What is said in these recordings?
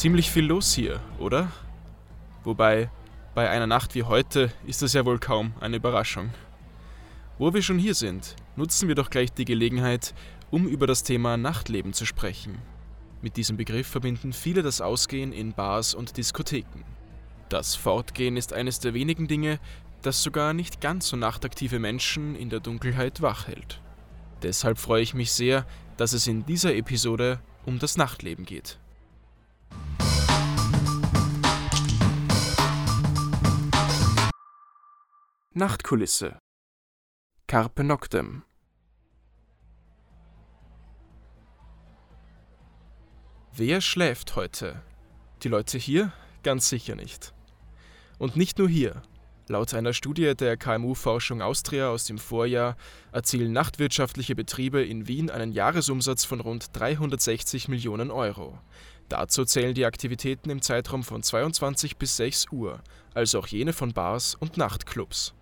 Ziemlich viel los hier, oder? Wobei, bei einer Nacht wie heute ist das ja wohl kaum eine Überraschung. Wo wir schon hier sind, nutzen wir doch gleich die Gelegenheit, um über das Thema Nachtleben zu sprechen. Mit diesem Begriff verbinden viele das Ausgehen in Bars und Diskotheken. Das Fortgehen ist eines der wenigen Dinge, das sogar nicht ganz so nachtaktive Menschen in der Dunkelheit wach hält. Deshalb freue ich mich sehr, dass es in dieser Episode um das Nachtleben geht. Nachtkulisse Carpe Noctem Wer schläft heute? Die Leute hier? Ganz sicher nicht. Und nicht nur hier. Laut einer Studie der KMU-Forschung Austria aus dem Vorjahr erzielen nachtwirtschaftliche Betriebe in Wien einen Jahresumsatz von rund 360 Millionen Euro. Dazu zählen die Aktivitäten im Zeitraum von 22 bis 6 Uhr, also auch jene von Bars und Nachtclubs.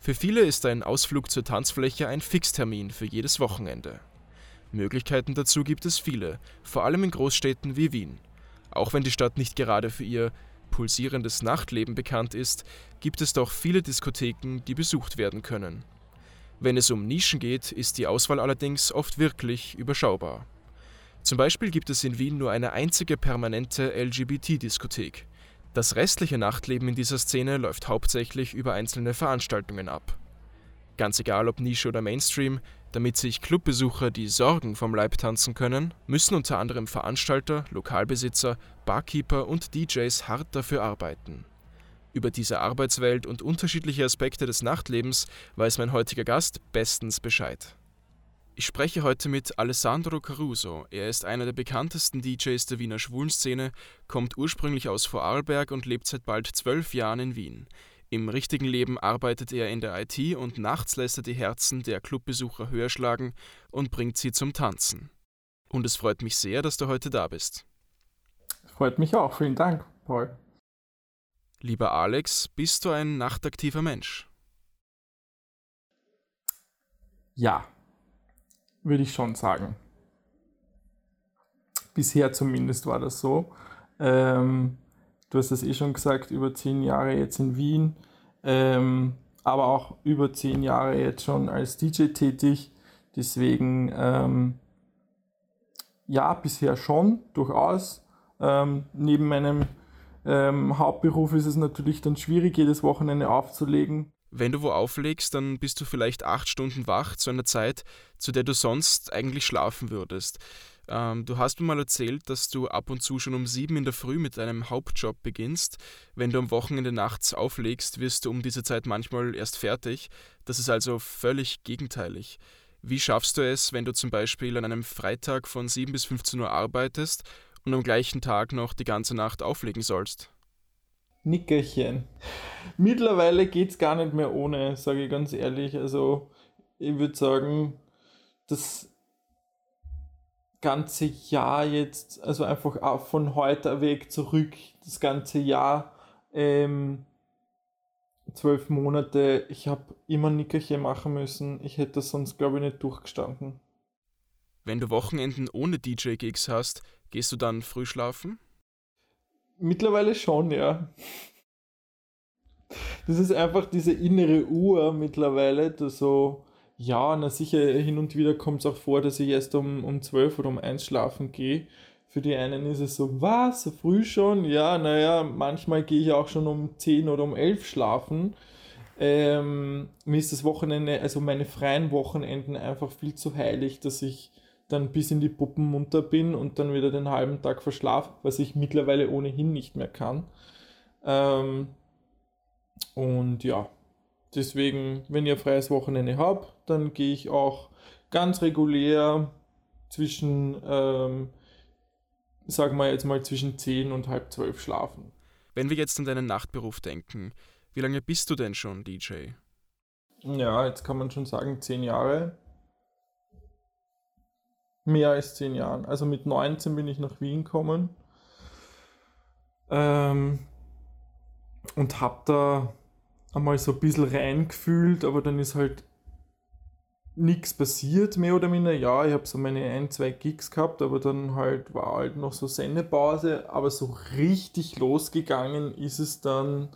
Für viele ist ein Ausflug zur Tanzfläche ein Fixtermin für jedes Wochenende. Möglichkeiten dazu gibt es viele, vor allem in Großstädten wie Wien. Auch wenn die Stadt nicht gerade für ihr pulsierendes Nachtleben bekannt ist, gibt es doch viele Diskotheken, die besucht werden können. Wenn es um Nischen geht, ist die Auswahl allerdings oft wirklich überschaubar. Zum Beispiel gibt es in Wien nur eine einzige permanente LGBT-Diskothek. Das restliche Nachtleben in dieser Szene läuft hauptsächlich über einzelne Veranstaltungen ab. Ganz egal ob Nische oder Mainstream, damit sich Clubbesucher die Sorgen vom Leib tanzen können, müssen unter anderem Veranstalter, Lokalbesitzer, Barkeeper und DJs hart dafür arbeiten. Über diese Arbeitswelt und unterschiedliche Aspekte des Nachtlebens weiß mein heutiger Gast bestens Bescheid. Ich spreche heute mit Alessandro Caruso. Er ist einer der bekanntesten DJs der Wiener Schwulenszene, kommt ursprünglich aus Vorarlberg und lebt seit bald zwölf Jahren in Wien. Im richtigen Leben arbeitet er in der IT und nachts lässt er die Herzen der Clubbesucher höher schlagen und bringt sie zum Tanzen. Und es freut mich sehr, dass du heute da bist. Freut mich auch. Vielen Dank, Paul. Lieber Alex, bist du ein nachtaktiver Mensch? Ja, würde ich schon sagen. Bisher zumindest war das so. Ähm, du hast es eh schon gesagt, über zehn Jahre jetzt in Wien, ähm, aber auch über zehn Jahre jetzt schon als DJ tätig. Deswegen, ähm, ja, bisher schon, durchaus. Ähm, neben meinem ähm, Hauptberuf ist es natürlich dann schwierig, jedes Wochenende aufzulegen. Wenn du wo auflegst, dann bist du vielleicht acht Stunden wach zu einer Zeit, zu der du sonst eigentlich schlafen würdest. Ähm, du hast mir mal erzählt, dass du ab und zu schon um sieben in der Früh mit deinem Hauptjob beginnst. Wenn du am Wochenende nachts auflegst, wirst du um diese Zeit manchmal erst fertig. Das ist also völlig gegenteilig. Wie schaffst du es, wenn du zum Beispiel an einem Freitag von 7 bis 15 Uhr arbeitest und am gleichen Tag noch die ganze Nacht auflegen sollst? Nickerchen. Mittlerweile geht es gar nicht mehr ohne, sage ich ganz ehrlich. Also ich würde sagen, das ganze Jahr jetzt, also einfach auch von heute weg zurück, das ganze Jahr, ähm, zwölf Monate, ich habe immer Nickerchen machen müssen. Ich hätte das sonst, glaube ich, nicht durchgestanden. Wenn du Wochenenden ohne DJ-Gigs hast, gehst du dann früh schlafen? Mittlerweile schon, ja. Das ist einfach diese innere Uhr mittlerweile, das so, ja, na sicher, hin und wieder kommt es auch vor, dass ich erst um, um 12 oder um 1 schlafen gehe. Für die einen ist es so, was, so früh schon? Ja, naja, manchmal gehe ich auch schon um 10 oder um 11 schlafen. Ähm, mir ist das Wochenende, also meine freien Wochenenden einfach viel zu heilig, dass ich dann bis in die Puppen munter bin und dann wieder den halben Tag verschlafe, was ich mittlerweile ohnehin nicht mehr kann. Ähm, und ja, Deswegen, wenn ihr freies Wochenende habt, dann gehe ich auch ganz regulär zwischen, ähm, sagen wir jetzt mal zwischen 10 und halb 12 schlafen. Wenn wir jetzt an deinen Nachtberuf denken, wie lange bist du denn schon DJ? Ja, jetzt kann man schon sagen 10 Jahre. Mehr als 10 Jahre. Also mit 19 bin ich nach Wien gekommen. Ähm, und habe da einmal so ein bisschen reingefühlt, aber dann ist halt nichts passiert, mehr oder minder. Ja, ich habe so meine ein, zwei Gigs gehabt, aber dann halt war halt noch so Sendepause. Aber so richtig losgegangen ist es dann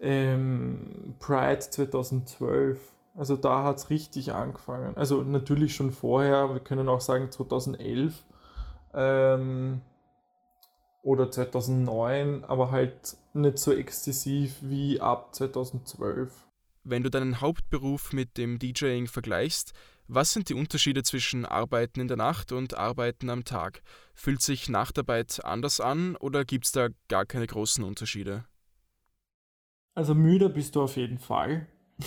ähm, Pride 2012. Also da hat es richtig angefangen. Also natürlich schon vorher, wir können auch sagen 2011 ähm, oder 2009, aber halt nicht so exzessiv wie ab 2012. Wenn du deinen Hauptberuf mit dem DJing vergleichst, was sind die Unterschiede zwischen Arbeiten in der Nacht und Arbeiten am Tag? Fühlt sich Nachtarbeit anders an oder gibt es da gar keine großen Unterschiede? Also müde bist du auf jeden Fall.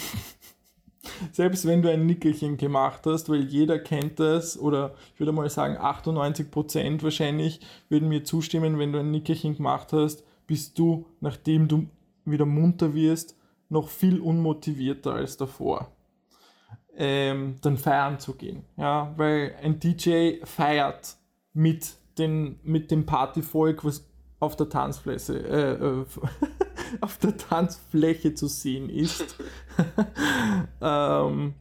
Selbst wenn du ein Nickelchen gemacht hast, weil jeder kennt das, oder ich würde mal sagen 98% wahrscheinlich würden mir zustimmen, wenn du ein Nickelchen gemacht hast, bist du, nachdem du wieder munter wirst, noch viel unmotivierter als davor, ähm, dann feiern zu gehen. Ja, weil ein DJ feiert mit, den, mit dem Partyvolk, was auf der Tanzfläche, äh, äh auf der Tanzfläche zu sehen ist. ähm,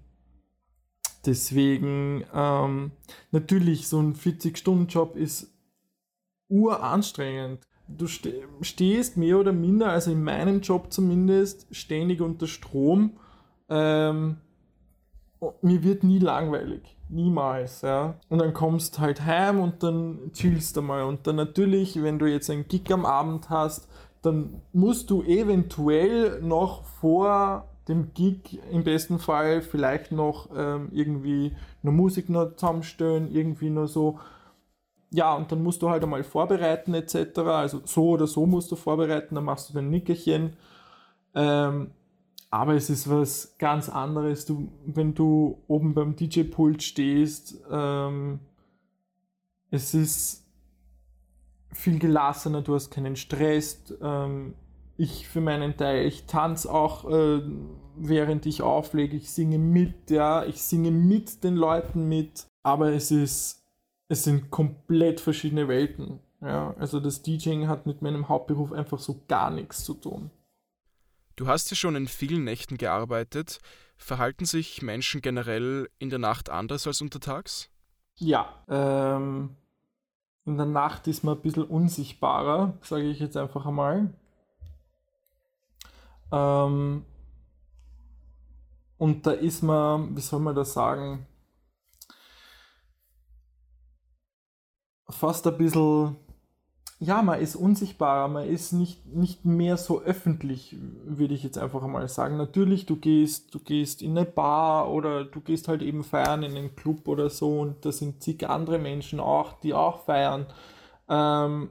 deswegen, ähm, natürlich, so ein 40-Stunden-Job ist uranstrengend du stehst mehr oder minder, also in meinem Job zumindest, ständig unter Strom. Ähm, mir wird nie langweilig. Niemals, ja. Und dann kommst halt heim und dann chillst du mal. Und dann natürlich, wenn du jetzt einen Gig am Abend hast, dann musst du eventuell noch vor dem Gig im besten Fall vielleicht noch ähm, irgendwie eine Musik noch zusammenstellen, irgendwie nur so ja, und dann musst du halt einmal vorbereiten etc. Also so oder so musst du vorbereiten, dann machst du dein Nickerchen. Ähm, aber es ist was ganz anderes, du, wenn du oben beim DJ-Pult stehst. Ähm, es ist viel gelassener, du hast keinen Stress. Ähm, ich für meinen Teil, ich tanze auch, äh, während ich auflege, ich singe mit, ja, ich singe mit den Leuten mit, aber es ist es sind komplett verschiedene Welten. Ja, also das DJing hat mit meinem Hauptberuf einfach so gar nichts zu tun. Du hast ja schon in vielen Nächten gearbeitet. Verhalten sich Menschen generell in der Nacht anders als untertags? Ja, ähm, in der Nacht ist man ein bisschen unsichtbarer, sage ich jetzt einfach einmal. Ähm, und da ist man, wie soll man das sagen, fast ein bisschen, ja, man ist unsichtbarer, man ist nicht, nicht mehr so öffentlich, würde ich jetzt einfach mal sagen. Natürlich, du gehst, du gehst in eine Bar oder du gehst halt eben feiern in einen Club oder so und da sind zig andere Menschen auch, die auch feiern. Ähm,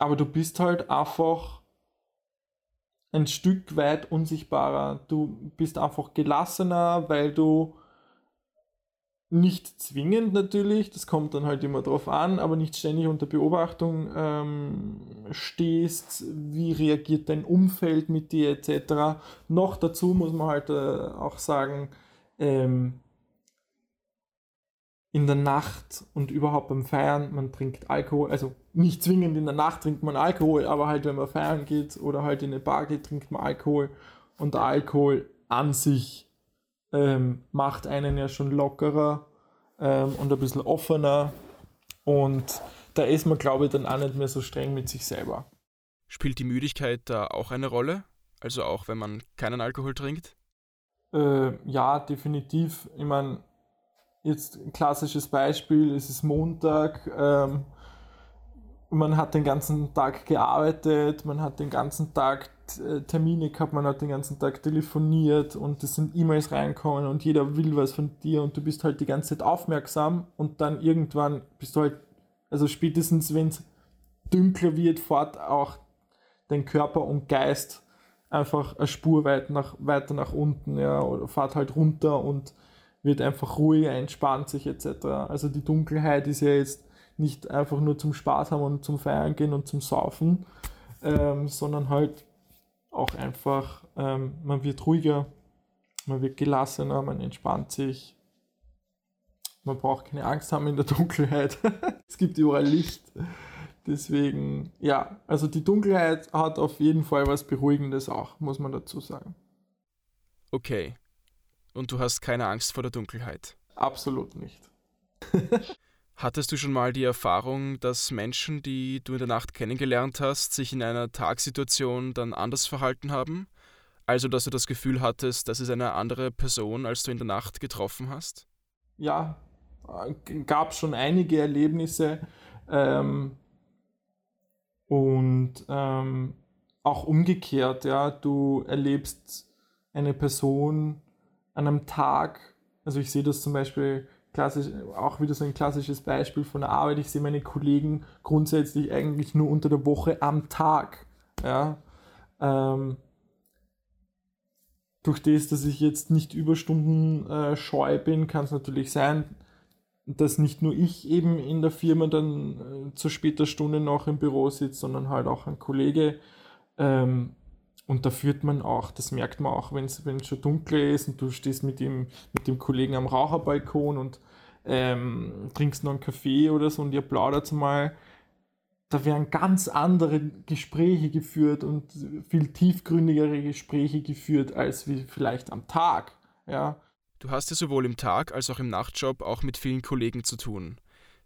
aber du bist halt einfach ein Stück weit unsichtbarer. Du bist einfach gelassener, weil du nicht zwingend natürlich, das kommt dann halt immer drauf an, aber nicht ständig unter Beobachtung ähm, stehst, wie reagiert dein Umfeld mit dir etc. Noch dazu muss man halt äh, auch sagen, ähm, in der Nacht und überhaupt beim Feiern, man trinkt Alkohol, also nicht zwingend in der Nacht trinkt man Alkohol, aber halt wenn man feiern geht oder halt in eine Bar geht, trinkt man Alkohol und der Alkohol an sich ähm, macht einen ja schon lockerer ähm, und ein bisschen offener. Und da ist man, glaube ich, dann auch nicht mehr so streng mit sich selber. Spielt die Müdigkeit da auch eine Rolle? Also auch wenn man keinen Alkohol trinkt? Äh, ja, definitiv. Ich meine, jetzt ein klassisches Beispiel, es ist Montag, ähm, man hat den ganzen Tag gearbeitet, man hat den ganzen Tag äh, Termine gehabt, man hat den ganzen Tag telefoniert und es sind E-Mails reinkommen und jeder will was von dir und du bist halt die ganze Zeit aufmerksam und dann irgendwann bist du halt, also spätestens wenn es dunkler wird, fährt auch dein Körper und Geist einfach eine Spur weit nach, weiter nach unten, ja, oder fährt halt runter und wird einfach ruhiger, entspannt sich etc. Also die Dunkelheit ist ja jetzt nicht einfach nur zum Spaß haben und zum Feiern gehen und zum Saufen, ähm, sondern halt auch einfach, ähm, man wird ruhiger, man wird gelassener, man entspannt sich. Man braucht keine Angst haben in der Dunkelheit. es gibt überall Licht. Deswegen, ja, also die Dunkelheit hat auf jeden Fall was Beruhigendes auch, muss man dazu sagen. Okay. und du hast keine Angst vor der Dunkelheit. Absolut nicht. Hattest du schon mal die Erfahrung, dass Menschen, die du in der Nacht kennengelernt hast, sich in einer Tagsituation dann anders verhalten haben? Also, dass du das Gefühl hattest, das ist eine andere Person, als du in der Nacht getroffen hast? Ja, gab schon einige Erlebnisse ähm, und ähm, auch umgekehrt, ja, du erlebst eine Person an einem Tag, also ich sehe das zum Beispiel klassisch, auch wieder so ein klassisches Beispiel von der Arbeit, ich sehe meine Kollegen grundsätzlich eigentlich nur unter der Woche am Tag, ja, ähm, durch das, dass ich jetzt nicht Überstunden äh, scheu bin, kann es natürlich sein, dass nicht nur ich eben in der Firma dann äh, zu später Stunde noch im Büro sitze, sondern halt auch ein Kollege. Ähm, und da führt man auch, das merkt man auch, wenn es schon dunkel ist und du stehst mit dem, mit dem Kollegen am Raucherbalkon und ähm, trinkst noch einen Kaffee oder so und ihr plaudert mal da werden ganz andere Gespräche geführt und viel tiefgründigere Gespräche geführt als wie vielleicht am Tag. Ja. Du hast ja sowohl im Tag als auch im Nachtjob auch mit vielen Kollegen zu tun.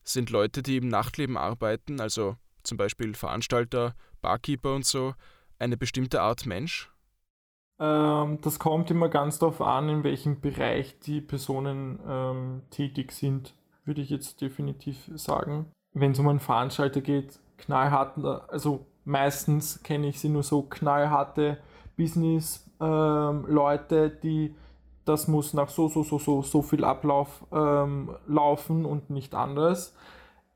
Sind Leute, die im Nachtleben arbeiten, also zum Beispiel Veranstalter, Barkeeper und so, eine bestimmte Art Mensch? Ähm, das kommt immer ganz darauf an, in welchem Bereich die Personen ähm, tätig sind, würde ich jetzt definitiv sagen. Wenn es um einen Veranstalter geht, knallharten, also meistens kenne ich sie nur so knallharte Business-Leute, ähm, die das muss nach so, so, so, so, so viel Ablauf ähm, laufen und nicht anders.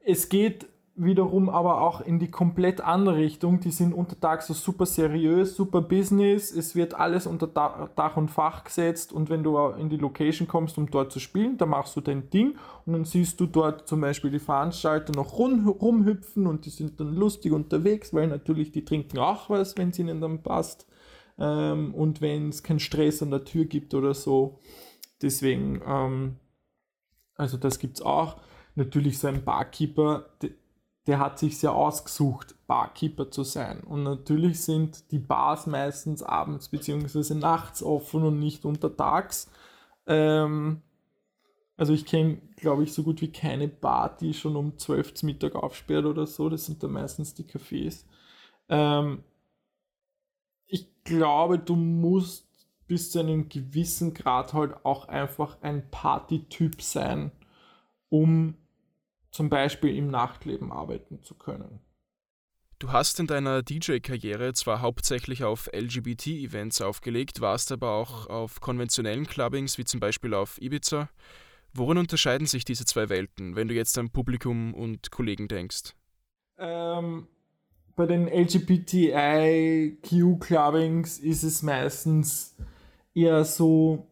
Es geht wiederum aber auch in die komplett andere Richtung. Die sind untertags so super seriös, super Business. Es wird alles unter Dach und Fach gesetzt und wenn du in die Location kommst, um dort zu spielen, dann machst du dein Ding und dann siehst du dort zum Beispiel die Veranstalter noch rum, rumhüpfen und die sind dann lustig unterwegs, weil natürlich die trinken auch was, wenn es ihnen dann passt ähm, und wenn es keinen Stress an der Tür gibt oder so. Deswegen, ähm, also das gibt es auch. Natürlich so ein Barkeeper, der hat sich ja ausgesucht, Barkeeper zu sein. Und natürlich sind die Bars meistens abends bzw. nachts offen und nicht untertags. Ähm, also ich kenne, glaube ich, so gut wie keine Bar, die schon um 12 Uhr Mittag aufsperrt oder so. Das sind dann meistens die Cafés. Ähm, ich glaube, du musst bis zu einem gewissen Grad halt auch einfach ein Partytyp sein, um zum Beispiel im Nachtleben arbeiten zu können. Du hast in deiner DJ-Karriere zwar hauptsächlich auf LGBT-Events aufgelegt, warst aber auch auf konventionellen Clubbings, wie zum Beispiel auf Ibiza. Worin unterscheiden sich diese zwei Welten, wenn du jetzt an Publikum und Kollegen denkst? Ähm, bei den LGBTIQ-Clubbings ist es meistens eher so,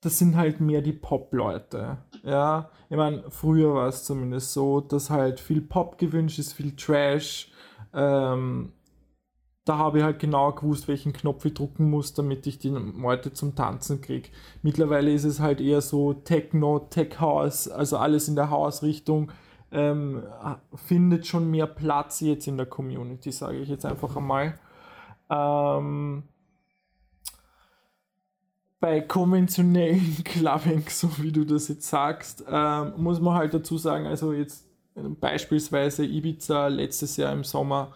das sind halt mehr die Pop-Leute. Ja, ich meine, früher war es zumindest so, dass halt viel Pop gewünscht ist, viel Trash. Ähm, da habe ich halt genau gewusst, welchen Knopf ich drücken muss, damit ich die Leute zum Tanzen kriege. Mittlerweile ist es halt eher so Techno, Tech House, also alles in der Hausrichtung. Ähm, findet schon mehr Platz jetzt in der Community, sage ich jetzt einfach einmal. Ähm, bei konventionellen Clubbing, so wie du das jetzt sagst, ähm, muss man halt dazu sagen, also jetzt beispielsweise Ibiza letztes Jahr im Sommer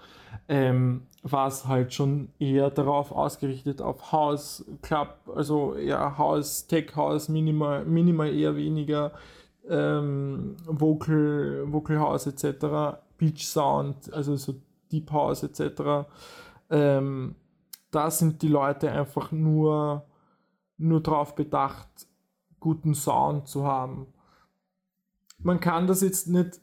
ähm, war es halt schon eher darauf ausgerichtet auf House Club, also eher House, Tech House, minimal, minimal eher weniger, ähm, Vocal, Vocal House etc., Beach Sound, also so Deep House etc. Ähm, da sind die Leute einfach nur nur darauf bedacht, guten Sound zu haben. Man kann das jetzt nicht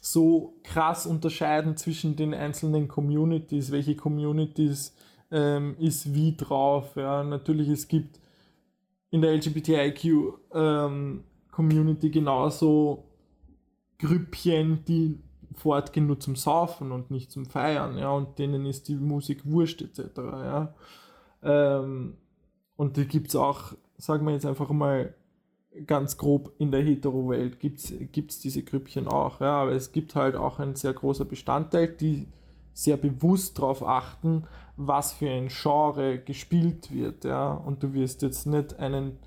so krass unterscheiden zwischen den einzelnen Communities, welche Communities ähm, ist wie drauf. Ja. Natürlich, es gibt in der LGBTIQ ähm, genauso Grüppchen, die fortgehen nur zum Saufen und nicht zum Feiern, ja, und denen ist die Musik wurscht etc. Ja. Ähm, und die gibt es auch, sagen wir jetzt einfach mal ganz grob, in der Hetero-Welt gibt es diese Grüppchen auch. Ja, aber es gibt halt auch ein sehr großer Bestandteil, die sehr bewusst darauf achten, was für ein Genre gespielt wird, ja. Und du wirst jetzt nicht einen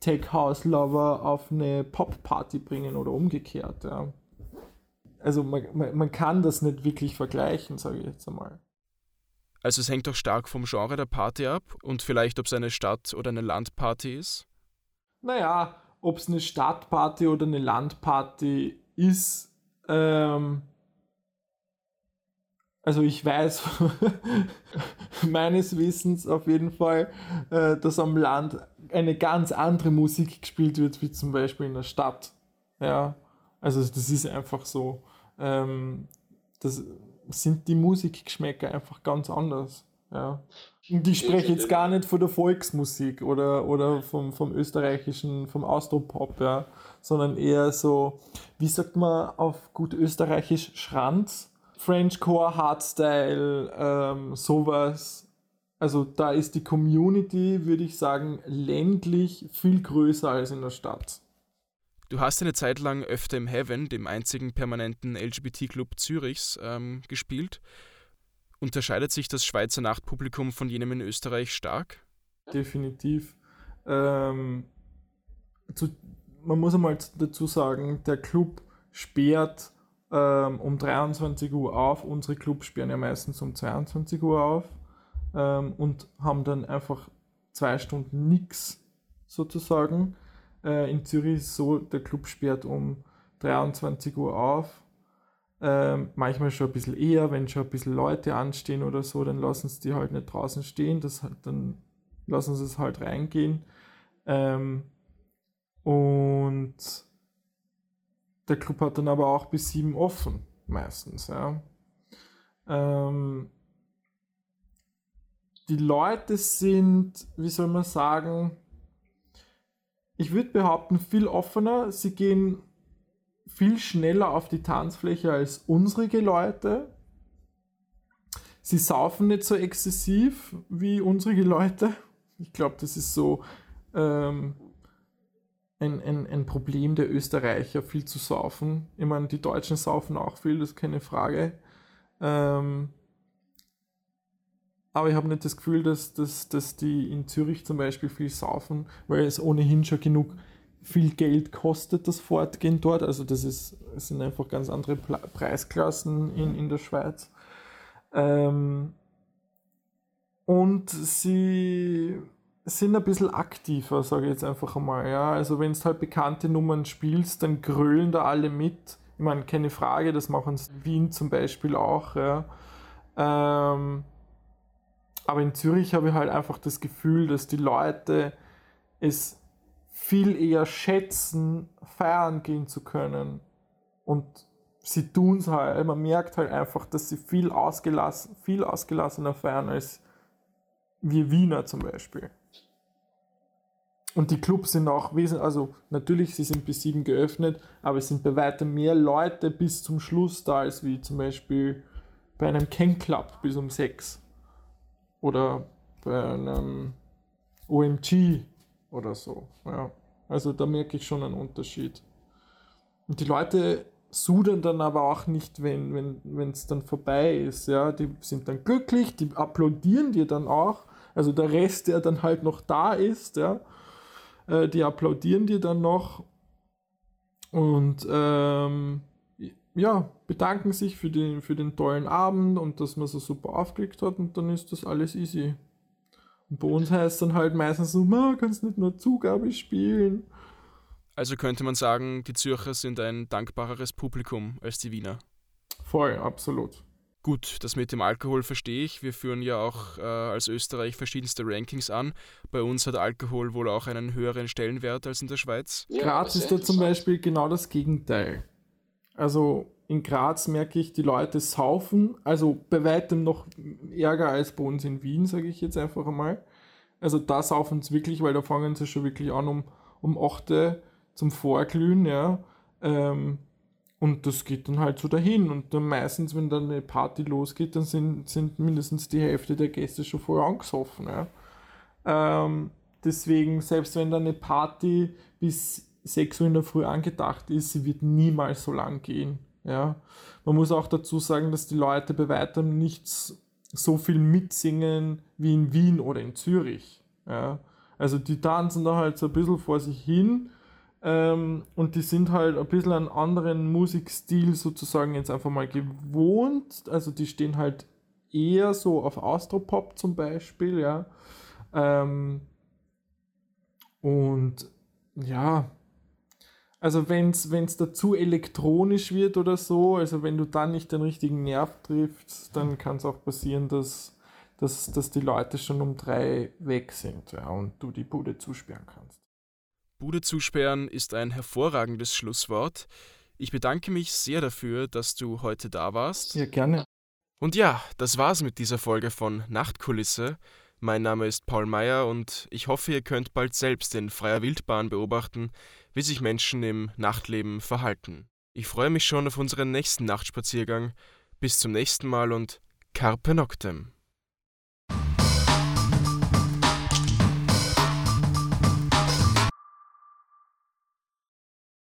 Tech House Lover auf eine Pop Party bringen oder umgekehrt, ja. Also man, man, man kann das nicht wirklich vergleichen, sage ich jetzt einmal. Also es hängt doch stark vom Genre der Party ab und vielleicht, ob es eine Stadt- oder eine Landparty ist? Naja, ob es eine Stadtparty oder eine Landparty ist, ähm, also ich weiß meines Wissens auf jeden Fall, äh, dass am Land eine ganz andere Musik gespielt wird, wie zum Beispiel in der Stadt. Ja, also das ist einfach so. Ähm, das sind die Musikgeschmäcker einfach ganz anders. Ja. Und ich spreche jetzt gar nicht von der Volksmusik oder, oder vom, vom österreichischen, vom Austropop, ja, sondern eher so, wie sagt man auf gut österreichisch, Schranz, Frenchcore, Hardstyle, ähm, sowas. Also da ist die Community, würde ich sagen, ländlich viel größer als in der Stadt. Du hast eine Zeit lang öfter im Heaven, dem einzigen permanenten LGBT-Club Zürichs, ähm, gespielt. Unterscheidet sich das Schweizer Nachtpublikum von jenem in Österreich stark? Definitiv. Ähm, zu, man muss einmal dazu sagen, der Club sperrt ähm, um 23 Uhr auf. Unsere Clubs sperren ja meistens um 22 Uhr auf ähm, und haben dann einfach zwei Stunden nichts sozusagen. Äh, in Zürich ist es so, der Club sperrt um 23 Uhr auf ähm, manchmal schon ein bisschen eher, wenn schon ein bisschen Leute anstehen oder so, dann lassen sie die halt nicht draußen stehen, das, dann lassen sie es halt reingehen. Ähm, und der Club hat dann aber auch bis sieben offen, meistens. Ja. Ähm, die Leute sind, wie soll man sagen, ich würde behaupten, viel offener. Sie gehen viel schneller auf die Tanzfläche als unsere Leute. Sie saufen nicht so exzessiv wie unsere Leute. Ich glaube, das ist so ähm, ein, ein, ein Problem der Österreicher, viel zu saufen. Ich meine, die Deutschen saufen auch viel, das ist keine Frage. Ähm, aber ich habe nicht das Gefühl, dass, dass, dass die in Zürich zum Beispiel viel saufen, weil es ohnehin schon genug viel Geld kostet das Fortgehen dort. Also das, ist, sind einfach ganz andere Preisklassen in, in der Schweiz. Ähm, und sie sind ein bisschen aktiver, sage ich jetzt einfach einmal. Ja? Also wenn du halt bekannte Nummern spielst, dann grölen da alle mit. Ich meine, keine Frage, das machen sie in Wien zum Beispiel auch. Ja? Ähm, aber in Zürich habe ich halt einfach das Gefühl, dass die Leute es viel eher schätzen, feiern gehen zu können. Und sie tun es halt, man merkt halt einfach, dass sie viel, ausgelassen, viel ausgelassener feiern als wir Wiener zum Beispiel. Und die Clubs sind auch wesentlich, also natürlich, sie sind bis sieben geöffnet, aber es sind bei weitem mehr Leute bis zum Schluss da, als wie zum Beispiel bei einem Ken Club bis um sechs. Oder bei einem OMG oder so. Ja. Also da merke ich schon einen Unterschied. Und die Leute sudern dann aber auch nicht, wenn es wenn, dann vorbei ist. Ja. Die sind dann glücklich, die applaudieren dir dann auch. Also der Rest, der dann halt noch da ist, ja, äh, die applaudieren dir dann noch und ähm, ja, bedanken sich für den, für den tollen Abend und dass man so super aufgelegt hat und dann ist das alles easy. Und bei uns heißt dann halt meistens so, man kannst nicht nur Zugabe spielen. Also könnte man sagen, die Zürcher sind ein dankbareres Publikum als die Wiener. Voll, absolut. Gut, das mit dem Alkohol verstehe ich. Wir führen ja auch äh, als Österreich verschiedenste Rankings an. Bei uns hat Alkohol wohl auch einen höheren Stellenwert als in der Schweiz. Ja, Graz ist da zum Beispiel genau das Gegenteil. Also in Graz merke ich, die Leute saufen, also bei weitem noch ärger als bei uns in Wien, sage ich jetzt einfach einmal. Also da saufen sie wirklich, weil da fangen sie schon wirklich an um, um 8 zum Vorglühen, ja. Ähm, und das geht dann halt so dahin. Und dann meistens, wenn dann eine Party losgeht, dann sind, sind mindestens die Hälfte der Gäste schon voll angesoffen. Ja. Ähm, deswegen, selbst wenn da eine Party bis 6 Uhr in der Früh angedacht ist, sie wird niemals so lang gehen Ja. Man muss auch dazu sagen, dass die Leute bei weitem nicht so viel mitsingen wie in Wien oder in Zürich. Ja. Also die tanzen da halt so ein bisschen vor sich hin ähm, und die sind halt ein bisschen einen anderen Musikstil sozusagen jetzt einfach mal gewohnt. Also die stehen halt eher so auf Austropop zum Beispiel, ja. Ähm, und ja, also wenn es dazu elektronisch wird oder so, also wenn du dann nicht den richtigen Nerv triffst, dann kann es auch passieren, dass, dass, dass die Leute schon um drei weg sind ja, und du die Bude zusperren kannst. Bude zusperren ist ein hervorragendes Schlusswort. Ich bedanke mich sehr dafür, dass du heute da warst. Ja, gerne. Und ja, das war's mit dieser Folge von Nachtkulisse. Mein Name ist Paul Meyer und ich hoffe, ihr könnt bald selbst in freier Wildbahn beobachten, wie sich Menschen im Nachtleben verhalten. Ich freue mich schon auf unseren nächsten Nachtspaziergang. Bis zum nächsten Mal und Carpe Noctem.